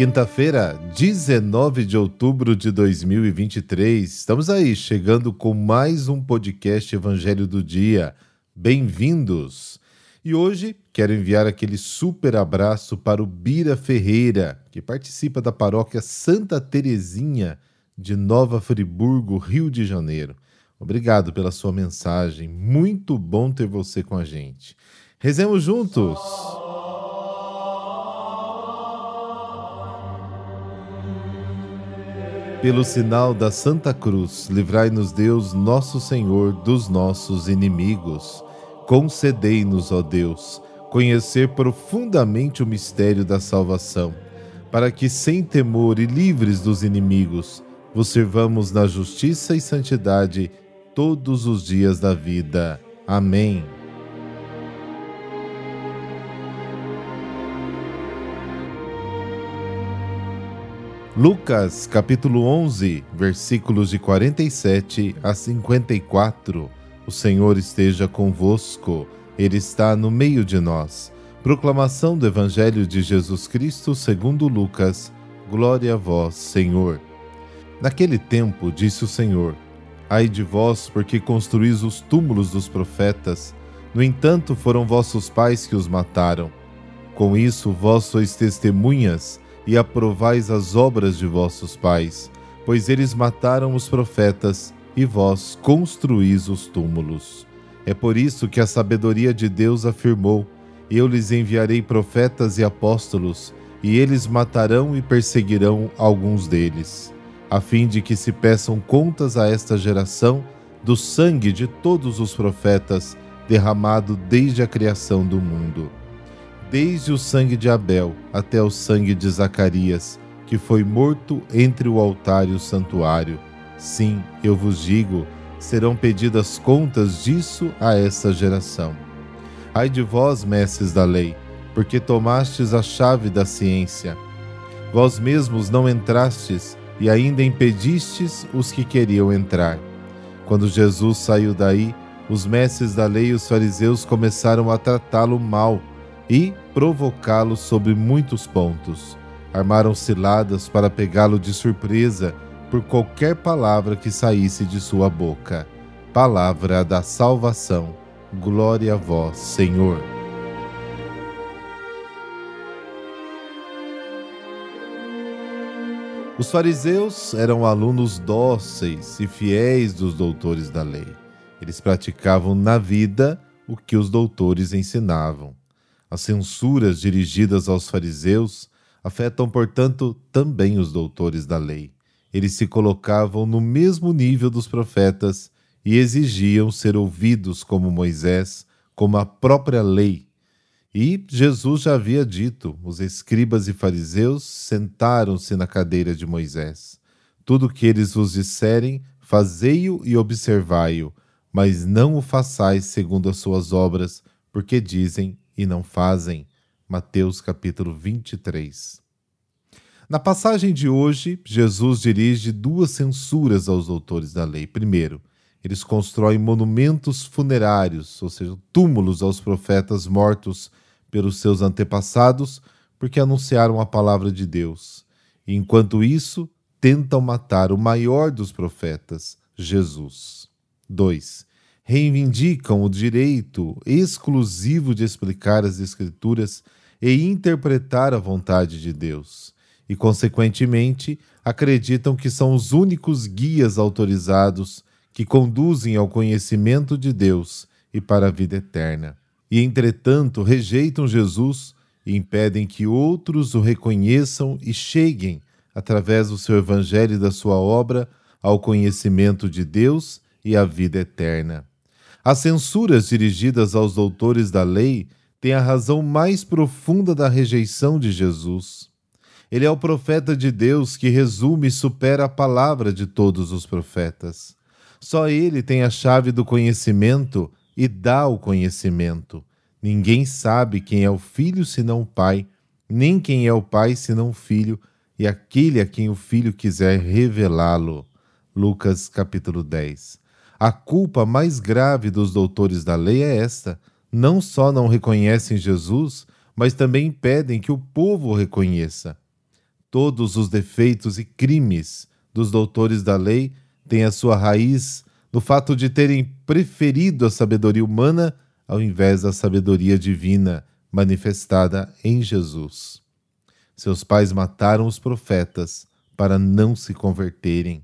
Quinta-feira, 19 de outubro de 2023. Estamos aí, chegando com mais um podcast Evangelho do Dia. Bem-vindos! E hoje quero enviar aquele super abraço para o Bira Ferreira, que participa da paróquia Santa Terezinha de Nova Friburgo, Rio de Janeiro. Obrigado pela sua mensagem. Muito bom ter você com a gente. Rezemos juntos! Pelo sinal da Santa Cruz, livrai-nos Deus, nosso Senhor, dos nossos inimigos. Concedei-nos, ó Deus, conhecer profundamente o mistério da salvação, para que, sem temor e livres dos inimigos, vos servamos na justiça e santidade todos os dias da vida. Amém. Lucas capítulo 11, versículos de 47 a 54. O Senhor esteja convosco, Ele está no meio de nós. Proclamação do Evangelho de Jesus Cristo segundo Lucas. Glória a vós, Senhor. Naquele tempo, disse o Senhor: Ai de vós, porque construís os túmulos dos profetas. No entanto, foram vossos pais que os mataram. Com isso, vós sois testemunhas e aprovais as obras de vossos pais, pois eles mataram os profetas e vós construís os túmulos. É por isso que a sabedoria de Deus afirmou: Eu lhes enviarei profetas e apóstolos, e eles matarão e perseguirão alguns deles, a fim de que se peçam contas a esta geração do sangue de todos os profetas derramado desde a criação do mundo desde o sangue de Abel até o sangue de Zacarias, que foi morto entre o altar e o santuário. Sim, eu vos digo, serão pedidas contas disso a essa geração. Ai de vós, mestres da lei, porque tomastes a chave da ciência. Vós mesmos não entrastes e ainda impedistes os que queriam entrar. Quando Jesus saiu daí, os mestres da lei e os fariseus começaram a tratá-lo mal e provocá-lo sobre muitos pontos. Armaram ciladas para pegá-lo de surpresa por qualquer palavra que saísse de sua boca. Palavra da salvação. Glória a vós, Senhor. Os fariseus eram alunos dóceis e fiéis dos doutores da lei. Eles praticavam na vida o que os doutores ensinavam. As censuras dirigidas aos fariseus afetam, portanto, também os doutores da lei. Eles se colocavam no mesmo nível dos profetas e exigiam ser ouvidos como Moisés, como a própria lei. E Jesus já havia dito: os escribas e fariseus sentaram-se na cadeira de Moisés. Tudo o que eles vos disserem, fazei-o e observai-o, mas não o façais segundo as suas obras, porque dizem: e não fazem. Mateus capítulo 23. Na passagem de hoje, Jesus dirige duas censuras aos doutores da lei. Primeiro, eles constroem monumentos funerários, ou seja, túmulos aos profetas mortos pelos seus antepassados, porque anunciaram a palavra de Deus. E enquanto isso, tentam matar o maior dos profetas, Jesus. 2 reivindicam o direito exclusivo de explicar as Escrituras e interpretar a vontade de Deus, e, consequentemente, acreditam que são os únicos guias autorizados que conduzem ao conhecimento de Deus e para a vida eterna. E, entretanto, rejeitam Jesus e impedem que outros o reconheçam e cheguem, através do seu Evangelho e da sua obra, ao conhecimento de Deus e à vida eterna. As censuras dirigidas aos doutores da lei têm a razão mais profunda da rejeição de Jesus. Ele é o profeta de Deus que resume e supera a palavra de todos os profetas. Só Ele tem a chave do conhecimento e dá o conhecimento. Ninguém sabe quem é o Filho senão o Pai, nem quem é o Pai senão o Filho, e aquele a quem o Filho quiser revelá-lo. Lucas capítulo 10. A culpa mais grave dos doutores da lei é esta: não só não reconhecem Jesus, mas também impedem que o povo o reconheça. Todos os defeitos e crimes dos doutores da lei têm a sua raiz no fato de terem preferido a sabedoria humana ao invés da sabedoria divina manifestada em Jesus. Seus pais mataram os profetas para não se converterem.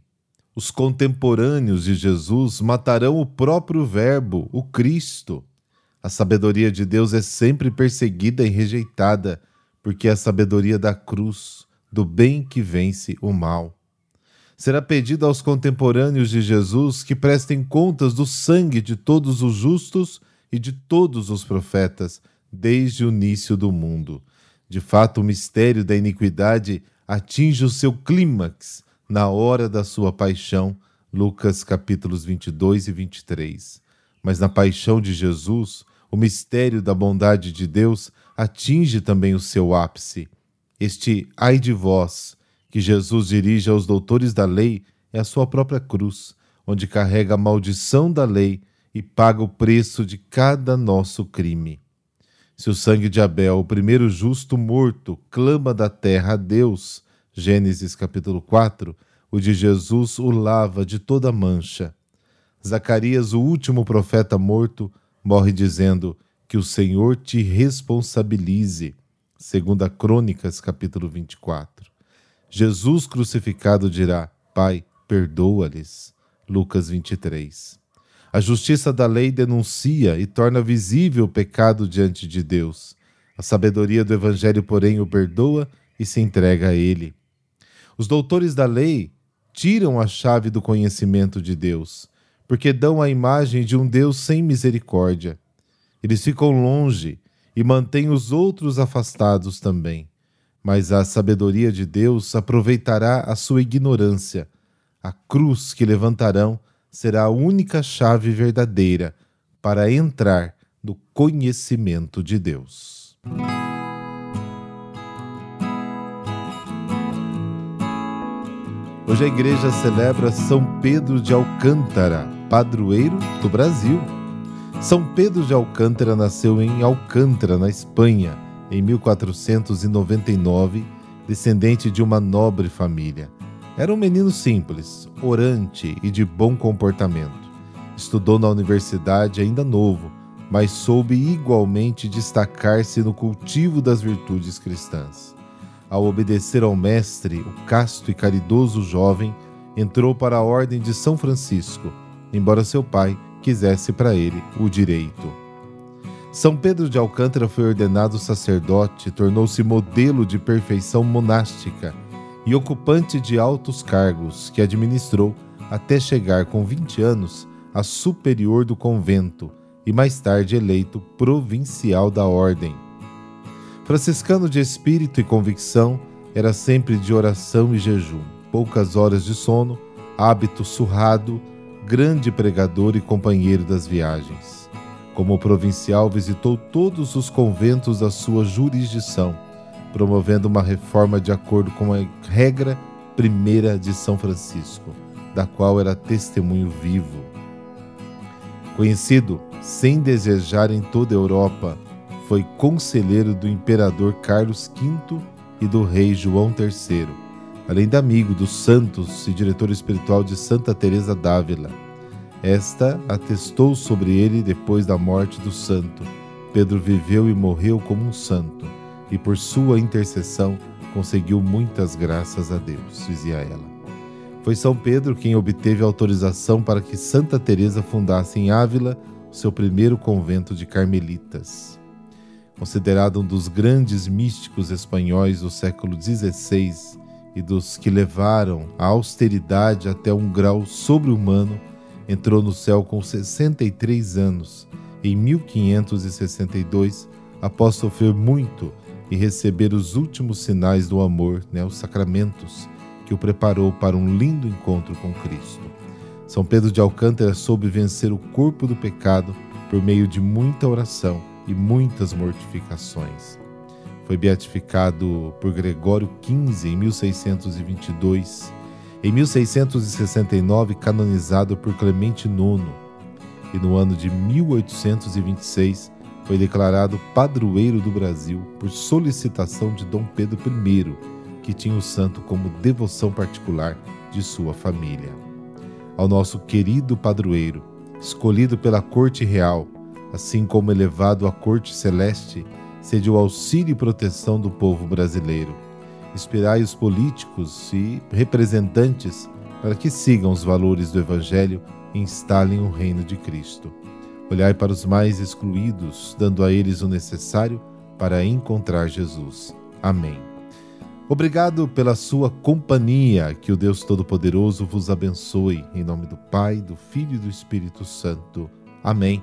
Os contemporâneos de Jesus matarão o próprio Verbo, o Cristo. A sabedoria de Deus é sempre perseguida e rejeitada, porque é a sabedoria da cruz, do bem que vence o mal. Será pedido aos contemporâneos de Jesus que prestem contas do sangue de todos os justos e de todos os profetas, desde o início do mundo. De fato, o mistério da iniquidade atinge o seu clímax na hora da sua paixão, Lucas capítulos 22 e 23. Mas na paixão de Jesus, o mistério da bondade de Deus atinge também o seu ápice. Este ai de vós, que Jesus dirige aos doutores da lei, é a sua própria cruz, onde carrega a maldição da lei e paga o preço de cada nosso crime. Se o sangue de Abel, o primeiro justo morto, clama da terra a Deus, Gênesis capítulo 4, o de Jesus o lava de toda mancha. Zacarias, o último profeta morto, morre dizendo que o Senhor te responsabilize, segundo Crônicas capítulo 24. Jesus crucificado dirá: Pai, perdoa-lhes. Lucas 23. A justiça da lei denuncia e torna visível o pecado diante de Deus. A sabedoria do Evangelho, porém, o perdoa e se entrega a ele. Os doutores da lei tiram a chave do conhecimento de Deus, porque dão a imagem de um Deus sem misericórdia. Eles ficam longe e mantêm os outros afastados também. Mas a sabedoria de Deus aproveitará a sua ignorância. A cruz que levantarão será a única chave verdadeira para entrar no conhecimento de Deus. Hoje a igreja celebra São Pedro de Alcântara, padroeiro do Brasil. São Pedro de Alcântara nasceu em Alcântara, na Espanha, em 1499, descendente de uma nobre família. Era um menino simples, orante e de bom comportamento. Estudou na universidade ainda novo, mas soube igualmente destacar-se no cultivo das virtudes cristãs. Ao obedecer ao mestre, o casto e caridoso jovem entrou para a ordem de São Francisco, embora seu pai quisesse para ele o direito. São Pedro de Alcântara foi ordenado sacerdote, tornou-se modelo de perfeição monástica e ocupante de altos cargos que administrou até chegar com 20 anos a superior do convento e mais tarde eleito provincial da ordem. Franciscano de espírito e convicção, era sempre de oração e jejum, poucas horas de sono, hábito surrado, grande pregador e companheiro das viagens. Como provincial, visitou todos os conventos da sua jurisdição promovendo uma reforma de acordo com a regra primeira de São Francisco, da qual era testemunho vivo. Conhecido sem desejar em toda a Europa, foi conselheiro do imperador Carlos V e do rei João III, além de amigo dos santos e diretor espiritual de Santa Teresa d'Ávila. Esta atestou sobre ele depois da morte do santo. Pedro viveu e morreu como um santo e por sua intercessão conseguiu muitas graças a Deus, dizia ela. Foi São Pedro quem obteve autorização para que Santa Teresa fundasse em Ávila seu primeiro convento de carmelitas. Considerado um dos grandes místicos espanhóis do século XVI e dos que levaram a austeridade até um grau sobre-humano, entrou no céu com 63 anos, em 1562, após sofrer muito e receber os últimos sinais do amor, né, os sacramentos, que o preparou para um lindo encontro com Cristo. São Pedro de Alcântara soube vencer o corpo do pecado por meio de muita oração e muitas mortificações. Foi beatificado por Gregório XV em 1622. Em 1669, canonizado por Clemente IX. E no ano de 1826, foi declarado padroeiro do Brasil por solicitação de Dom Pedro I, que tinha o santo como devoção particular de sua família. Ao nosso querido padroeiro, escolhido pela corte real, assim como elevado à corte celeste, sede o auxílio e proteção do povo brasileiro. Inspirai os políticos e representantes para que sigam os valores do Evangelho e instalem o reino de Cristo. Olhai para os mais excluídos, dando a eles o necessário para encontrar Jesus. Amém. Obrigado pela sua companhia. Que o Deus Todo-Poderoso vos abençoe. Em nome do Pai, do Filho e do Espírito Santo. Amém.